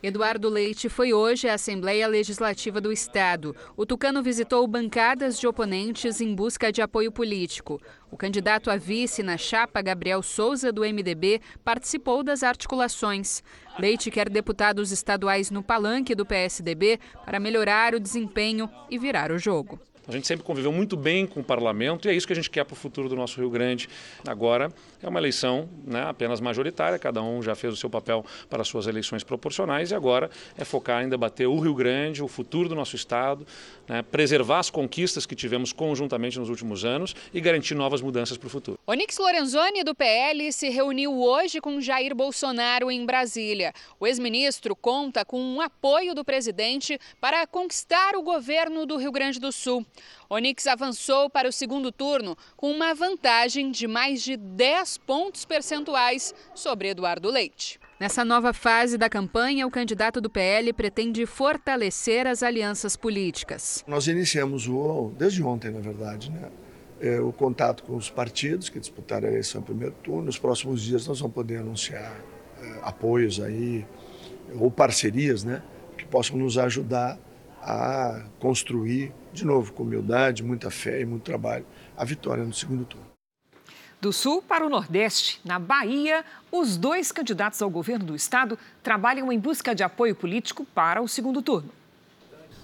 Eduardo Leite foi hoje à Assembleia Legislativa do Estado. O tucano visitou bancadas de oponentes em busca de apoio político. O candidato a vice na chapa, Gabriel Souza, do MDB, participou das articulações. Leite quer deputados estaduais no palanque do PSDB para melhorar o desempenho e virar o jogo. A gente sempre conviveu muito bem com o parlamento e é isso que a gente quer para o futuro do nosso Rio Grande. Agora é uma eleição né, apenas majoritária, cada um já fez o seu papel para as suas eleições proporcionais e agora é focar em debater o Rio Grande, o futuro do nosso Estado, né, preservar as conquistas que tivemos conjuntamente nos últimos anos e garantir novas mudanças para o futuro. Onix Lorenzoni, do PL, se reuniu hoje com Jair Bolsonaro em Brasília. O ex-ministro conta com um apoio do presidente para conquistar o governo do Rio Grande do Sul. Onix avançou para o segundo turno com uma vantagem de mais de 10 pontos percentuais sobre Eduardo Leite. Nessa nova fase da campanha, o candidato do PL pretende fortalecer as alianças políticas. Nós iniciamos o, desde ontem, na verdade, né? É, o contato com os partidos que disputaram a eleição em primeiro turno. Nos próximos dias nós vamos poder anunciar é, apoios aí, ou parcerias, né? Que possam nos ajudar a construir, de novo, com humildade, muita fé e muito trabalho, a vitória no segundo turno. Do sul para o nordeste, na Bahia, os dois candidatos ao governo do estado trabalham em busca de apoio político para o segundo turno.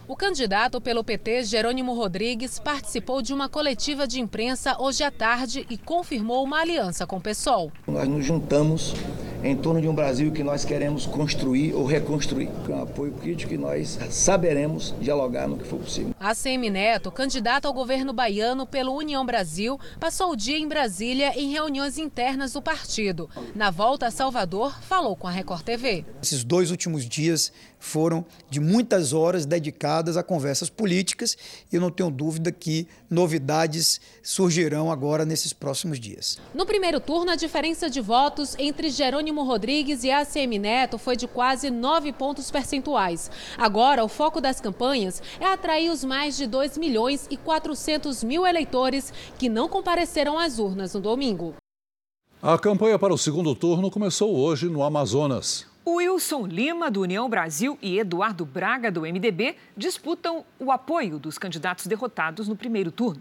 O candidato pelo PT, Jerônimo Rodrigues, participou de uma coletiva de imprensa hoje à tarde e confirmou uma aliança com o PSOL. Nós nos juntamos em torno de um Brasil que nós queremos construir ou reconstruir. Com apoio político que nós saberemos dialogar no que for possível. A CM Neto, candidato ao governo baiano pelo União Brasil, passou o dia em Brasília em reuniões internas do partido. Na volta a Salvador, falou com a Record TV. Esses dois últimos dias foram de muitas horas dedicadas a conversas políticas e eu não tenho dúvida que novidades surgirão agora nesses próximos dias. No primeiro turno, a diferença de votos entre Jerônimo Rodrigues e ACM Neto foi de quase 9 pontos percentuais. Agora, o foco das campanhas é atrair os mais de 2 milhões e 400 mil eleitores que não compareceram às urnas no domingo. A campanha para o segundo turno começou hoje no Amazonas. Wilson Lima, do União Brasil, e Eduardo Braga, do MDB, disputam o apoio dos candidatos derrotados no primeiro turno.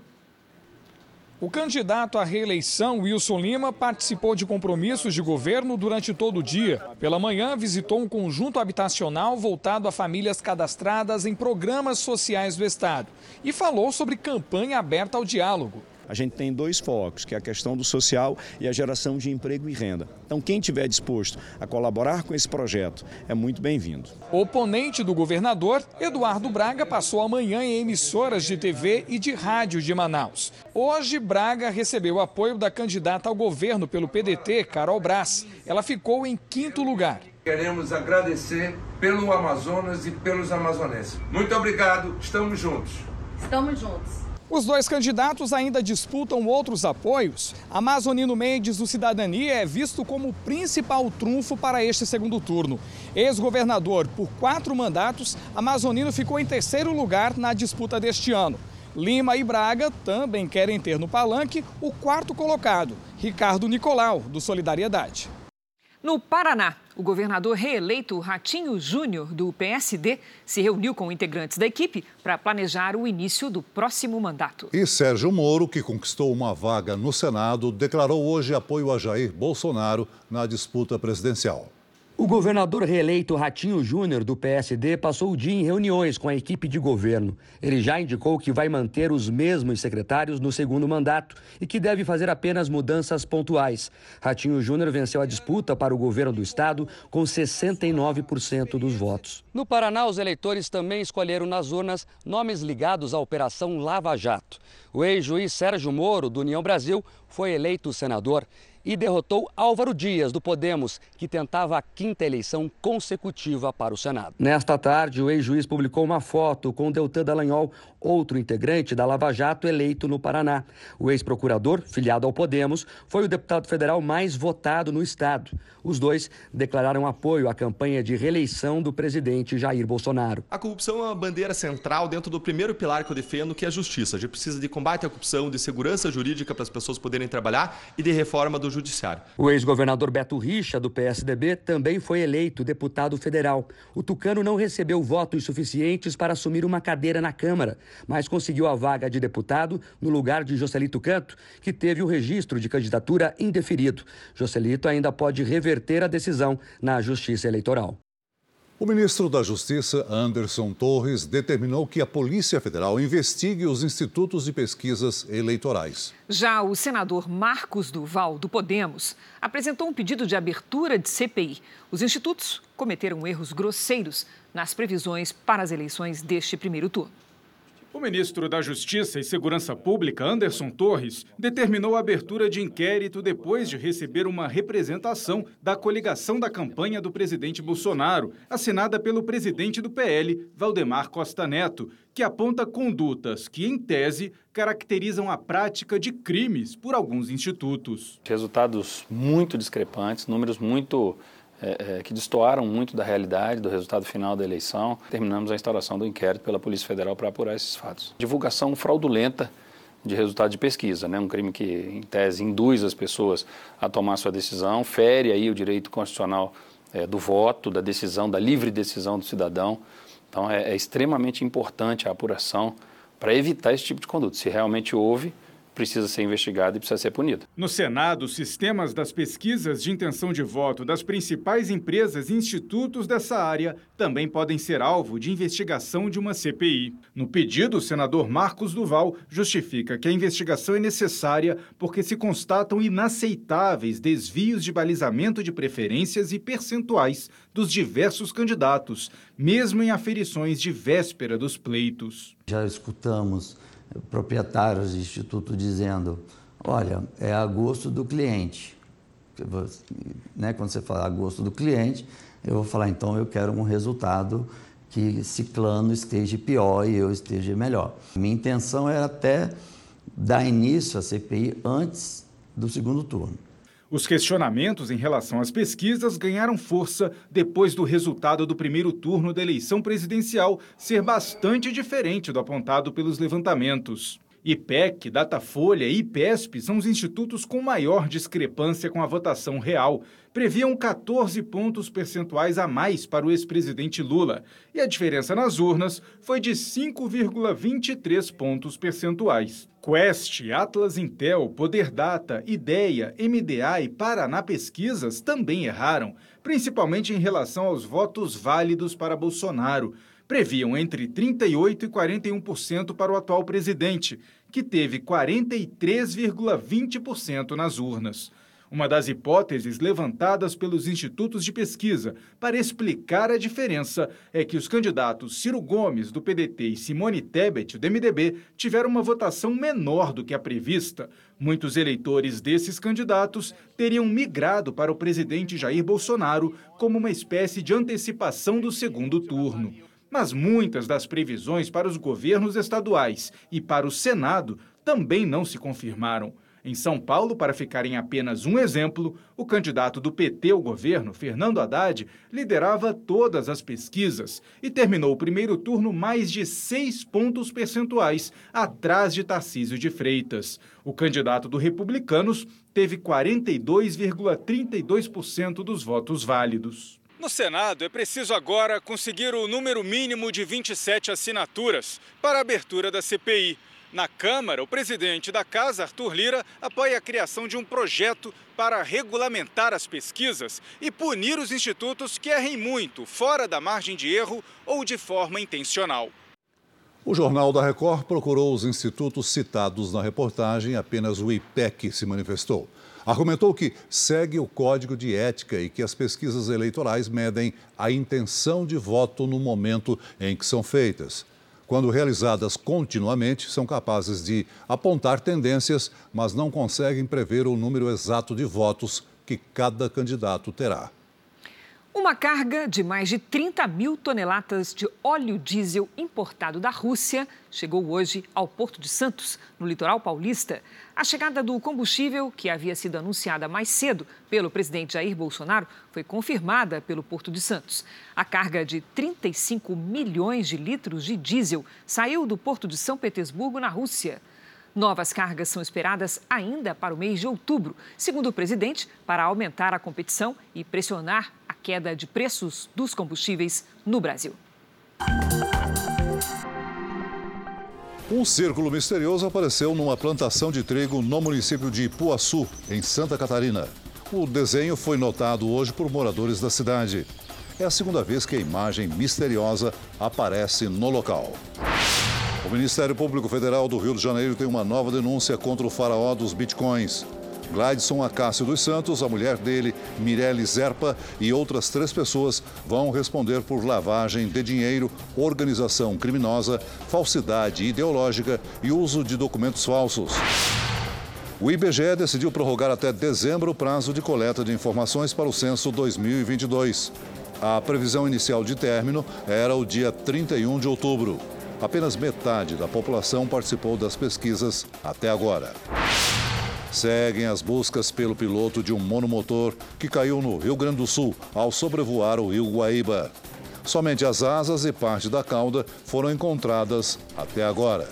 O candidato à reeleição, Wilson Lima, participou de compromissos de governo durante todo o dia. Pela manhã, visitou um conjunto habitacional voltado a famílias cadastradas em programas sociais do Estado e falou sobre campanha aberta ao diálogo. A gente tem dois focos, que é a questão do social e a geração de emprego e renda. Então, quem estiver disposto a colaborar com esse projeto é muito bem-vindo. Oponente do governador, Eduardo Braga passou a manhã em emissoras de TV e de rádio de Manaus. Hoje, Braga recebeu apoio da candidata ao governo pelo PDT, Carol Brás. Ela ficou em quinto lugar. Queremos agradecer pelo Amazonas e pelos amazonenses. Muito obrigado, estamos juntos. Estamos juntos. Os dois candidatos ainda disputam outros apoios. Amazonino Mendes, do Cidadania, é visto como o principal trunfo para este segundo turno. Ex-governador por quatro mandatos, Amazonino ficou em terceiro lugar na disputa deste ano. Lima e Braga também querem ter no palanque o quarto colocado, Ricardo Nicolau, do Solidariedade. No Paraná, o governador reeleito Ratinho Júnior, do PSD, se reuniu com integrantes da equipe para planejar o início do próximo mandato. E Sérgio Moro, que conquistou uma vaga no Senado, declarou hoje apoio a Jair Bolsonaro na disputa presidencial. O governador reeleito Ratinho Júnior, do PSD, passou o dia em reuniões com a equipe de governo. Ele já indicou que vai manter os mesmos secretários no segundo mandato e que deve fazer apenas mudanças pontuais. Ratinho Júnior venceu a disputa para o governo do estado com 69% dos votos. No Paraná, os eleitores também escolheram nas urnas nomes ligados à Operação Lava Jato. O ex-juiz Sérgio Moro, do União Brasil, foi eleito senador e derrotou Álvaro Dias, do Podemos, que tentava a quinta eleição consecutiva para o Senado. Nesta tarde, o ex-juiz publicou uma foto com Deltan Dallagnol, outro integrante da Lava Jato eleito no Paraná. O ex-procurador, filiado ao Podemos, foi o deputado federal mais votado no estado. Os dois declararam apoio à campanha de reeleição do presidente Jair Bolsonaro. A corrupção é uma bandeira central dentro do primeiro pilar que eu defendo, que é a justiça. A gente precisa de combate à corrupção, de segurança jurídica para as pessoas poderem trabalhar e de reforma do Judiciário. O ex-governador Beto Richa, do PSDB, também foi eleito deputado federal. O tucano não recebeu votos suficientes para assumir uma cadeira na Câmara, mas conseguiu a vaga de deputado no lugar de Joselito Canto, que teve o registro de candidatura indeferido. Joselito ainda pode reverter a decisão na Justiça Eleitoral. O ministro da Justiça, Anderson Torres, determinou que a Polícia Federal investigue os institutos de pesquisas eleitorais. Já o senador Marcos Duval, do Podemos, apresentou um pedido de abertura de CPI. Os institutos cometeram erros grosseiros nas previsões para as eleições deste primeiro turno. O ministro da Justiça e Segurança Pública, Anderson Torres, determinou a abertura de inquérito depois de receber uma representação da coligação da campanha do presidente Bolsonaro, assinada pelo presidente do PL, Valdemar Costa Neto, que aponta condutas que, em tese, caracterizam a prática de crimes por alguns institutos. Resultados muito discrepantes, números muito é, é, que destoaram muito da realidade, do resultado final da eleição. Terminamos a instauração do inquérito pela Polícia Federal para apurar esses fatos. Divulgação fraudulenta de resultado de pesquisa, né? um crime que, em tese, induz as pessoas a tomar sua decisão, fere aí o direito constitucional é, do voto, da decisão, da livre decisão do cidadão. Então, é, é extremamente importante a apuração para evitar esse tipo de conduta. Se realmente houve, precisa ser investigado e precisa ser punido. No Senado, os sistemas das pesquisas de intenção de voto das principais empresas e institutos dessa área também podem ser alvo de investigação de uma CPI. No pedido, o senador Marcos Duval justifica que a investigação é necessária porque se constatam inaceitáveis desvios de balizamento de preferências e percentuais dos diversos candidatos, mesmo em aferições de véspera dos pleitos. Já escutamos proprietários de instituto dizendo: olha, é a gosto do cliente. Né? Quando você fala a gosto do cliente, eu vou falar, então eu quero um resultado que Ciclano esteja pior e eu esteja melhor. Minha intenção era até dar início à CPI antes do segundo turno. Os questionamentos em relação às pesquisas ganharam força depois do resultado do primeiro turno da eleição presidencial ser bastante diferente do apontado pelos levantamentos. IPEC, Datafolha e IPESP são os institutos com maior discrepância com a votação real. Previam 14 pontos percentuais a mais para o ex-presidente Lula. E a diferença nas urnas foi de 5,23 pontos percentuais. Quest, Atlas Intel, Poder Data, Ideia, MDA e Paraná Pesquisas também erraram, principalmente em relação aos votos válidos para Bolsonaro. Previam entre 38% e 41% para o atual presidente, que teve 43,20% nas urnas. Uma das hipóteses levantadas pelos institutos de pesquisa para explicar a diferença é que os candidatos Ciro Gomes, do PDT, e Simone Tebet, do MDB, tiveram uma votação menor do que a prevista. Muitos eleitores desses candidatos teriam migrado para o presidente Jair Bolsonaro como uma espécie de antecipação do segundo turno. Mas muitas das previsões para os governos estaduais e para o Senado também não se confirmaram. Em São Paulo, para ficar em apenas um exemplo, o candidato do PT ao governo, Fernando Haddad, liderava todas as pesquisas e terminou o primeiro turno mais de seis pontos percentuais atrás de Tarcísio de Freitas. O candidato do Republicanos teve 42,32% dos votos válidos. No Senado, é preciso agora conseguir o número mínimo de 27 assinaturas para a abertura da CPI. Na Câmara, o presidente da Casa, Arthur Lira, apoia a criação de um projeto para regulamentar as pesquisas e punir os institutos que errem muito, fora da margem de erro ou de forma intencional. O Jornal da Record procurou os institutos citados na reportagem, apenas o IPEC se manifestou. Argumentou que segue o código de ética e que as pesquisas eleitorais medem a intenção de voto no momento em que são feitas quando realizadas continuamente, são capazes de apontar tendências, mas não conseguem prever o número exato de votos que cada candidato terá. Uma carga de mais de 30 mil toneladas de óleo diesel importado da Rússia chegou hoje ao Porto de Santos, no litoral paulista. A chegada do combustível, que havia sido anunciada mais cedo pelo presidente Jair Bolsonaro, foi confirmada pelo Porto de Santos. A carga de 35 milhões de litros de diesel saiu do Porto de São Petersburgo, na Rússia. Novas cargas são esperadas ainda para o mês de outubro, segundo o presidente, para aumentar a competição e pressionar queda de preços dos combustíveis no Brasil. Um círculo misterioso apareceu numa plantação de trigo no município de Ipuaçu, em Santa Catarina. O desenho foi notado hoje por moradores da cidade. É a segunda vez que a imagem misteriosa aparece no local. O Ministério Público Federal do Rio de Janeiro tem uma nova denúncia contra o faraó dos bitcoins. Gladson Acácio dos Santos, a mulher dele, Mirelle Zerpa e outras três pessoas vão responder por lavagem de dinheiro, organização criminosa, falsidade ideológica e uso de documentos falsos. O IBGE decidiu prorrogar até dezembro o prazo de coleta de informações para o censo 2022. A previsão inicial de término era o dia 31 de outubro. Apenas metade da população participou das pesquisas até agora. Seguem as buscas pelo piloto de um monomotor que caiu no Rio Grande do Sul ao sobrevoar o rio Guaíba. Somente as asas e parte da cauda foram encontradas até agora.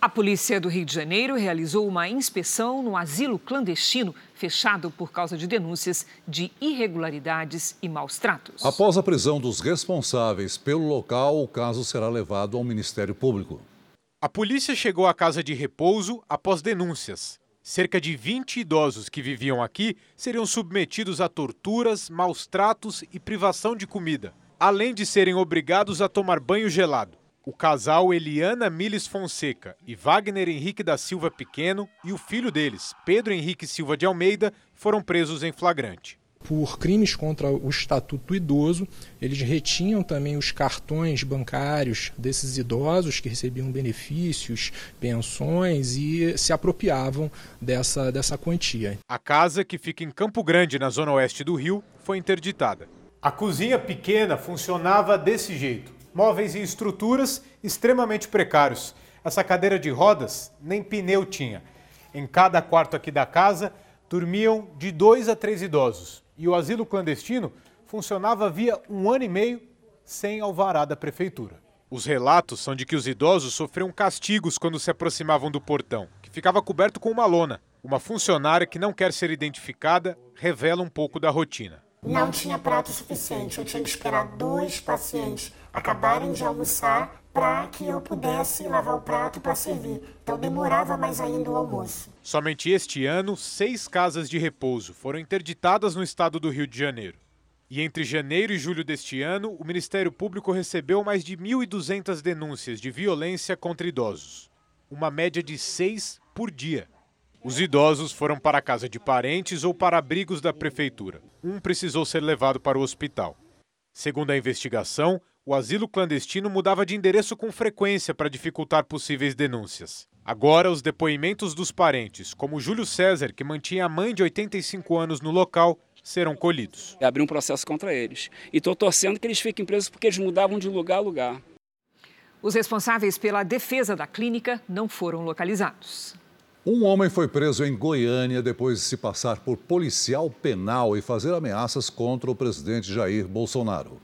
A polícia do Rio de Janeiro realizou uma inspeção no asilo clandestino fechado por causa de denúncias de irregularidades e maus tratos. Após a prisão dos responsáveis pelo local, o caso será levado ao Ministério Público. A polícia chegou à casa de repouso após denúncias. Cerca de 20 idosos que viviam aqui seriam submetidos a torturas, maus tratos e privação de comida, além de serem obrigados a tomar banho gelado. O casal Eliana Miles Fonseca e Wagner Henrique da Silva Pequeno e o filho deles, Pedro Henrique Silva de Almeida, foram presos em flagrante. Por crimes contra o estatuto do idoso, eles retinham também os cartões bancários desses idosos que recebiam benefícios, pensões e se apropriavam dessa, dessa quantia. A casa, que fica em Campo Grande, na zona oeste do Rio, foi interditada. A cozinha pequena funcionava desse jeito móveis e estruturas extremamente precários. Essa cadeira de rodas nem pneu tinha. Em cada quarto aqui da casa dormiam de dois a três idosos. E o asilo clandestino funcionava via um ano e meio sem alvará da prefeitura. Os relatos são de que os idosos sofriam castigos quando se aproximavam do portão, que ficava coberto com uma lona. Uma funcionária que não quer ser identificada revela um pouco da rotina. Não tinha prato suficiente, eu tinha que esperar dois pacientes acabarem de almoçar para que eu pudesse lavar o prato para servir. Então demorava mais ainda o almoço. Somente este ano, seis casas de repouso foram interditadas no estado do Rio de Janeiro. E entre janeiro e julho deste ano, o Ministério Público recebeu mais de 1.200 denúncias de violência contra idosos. Uma média de seis por dia. Os idosos foram para a casa de parentes ou para abrigos da prefeitura. Um precisou ser levado para o hospital. Segundo a investigação, o asilo clandestino mudava de endereço com frequência para dificultar possíveis denúncias. Agora, os depoimentos dos parentes, como Júlio César, que mantinha a mãe de 85 anos no local, serão colhidos. Abri um processo contra eles. E estou torcendo que eles fiquem presos porque eles mudavam de lugar a lugar. Os responsáveis pela defesa da clínica não foram localizados. Um homem foi preso em Goiânia depois de se passar por policial penal e fazer ameaças contra o presidente Jair Bolsonaro.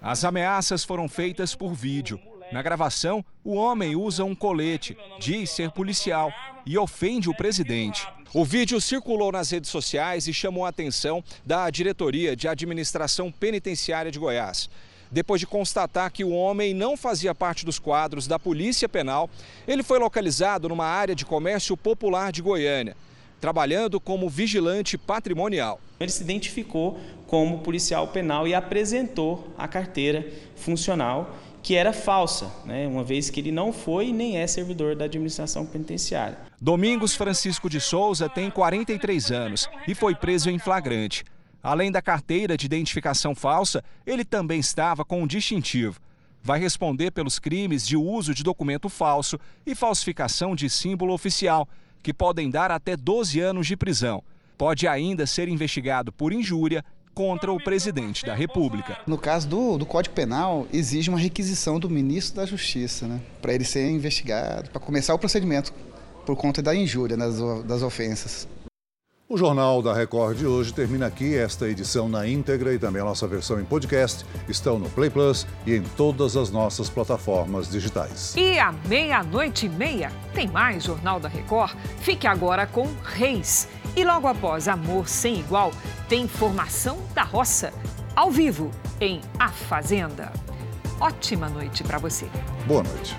As ameaças foram feitas por vídeo. Na gravação, o homem usa um colete, diz ser policial e ofende o presidente. O vídeo circulou nas redes sociais e chamou a atenção da Diretoria de Administração Penitenciária de Goiás. Depois de constatar que o homem não fazia parte dos quadros da Polícia Penal, ele foi localizado numa área de comércio popular de Goiânia, trabalhando como vigilante patrimonial. Ele se identificou como policial penal e apresentou a carteira funcional que era falsa, né? uma vez que ele não foi nem é servidor da administração penitenciária. Domingos Francisco de Souza tem 43 anos e foi preso em flagrante. Além da carteira de identificação falsa, ele também estava com um distintivo. Vai responder pelos crimes de uso de documento falso e falsificação de símbolo oficial, que podem dar até 12 anos de prisão. Pode ainda ser investigado por injúria contra o presidente da República. No caso do, do Código Penal, exige uma requisição do ministro da Justiça, né, para ele ser investigado, para começar o procedimento por conta da injúria das, das ofensas. O Jornal da Record de hoje termina aqui. Esta edição na íntegra e também a nossa versão em podcast estão no Play Plus e em todas as nossas plataformas digitais. E à meia-noite e meia tem mais Jornal da Record. Fique agora com Reis. E logo após Amor Sem Igual, tem Formação da Roça, ao vivo em A Fazenda. Ótima noite para você. Boa noite.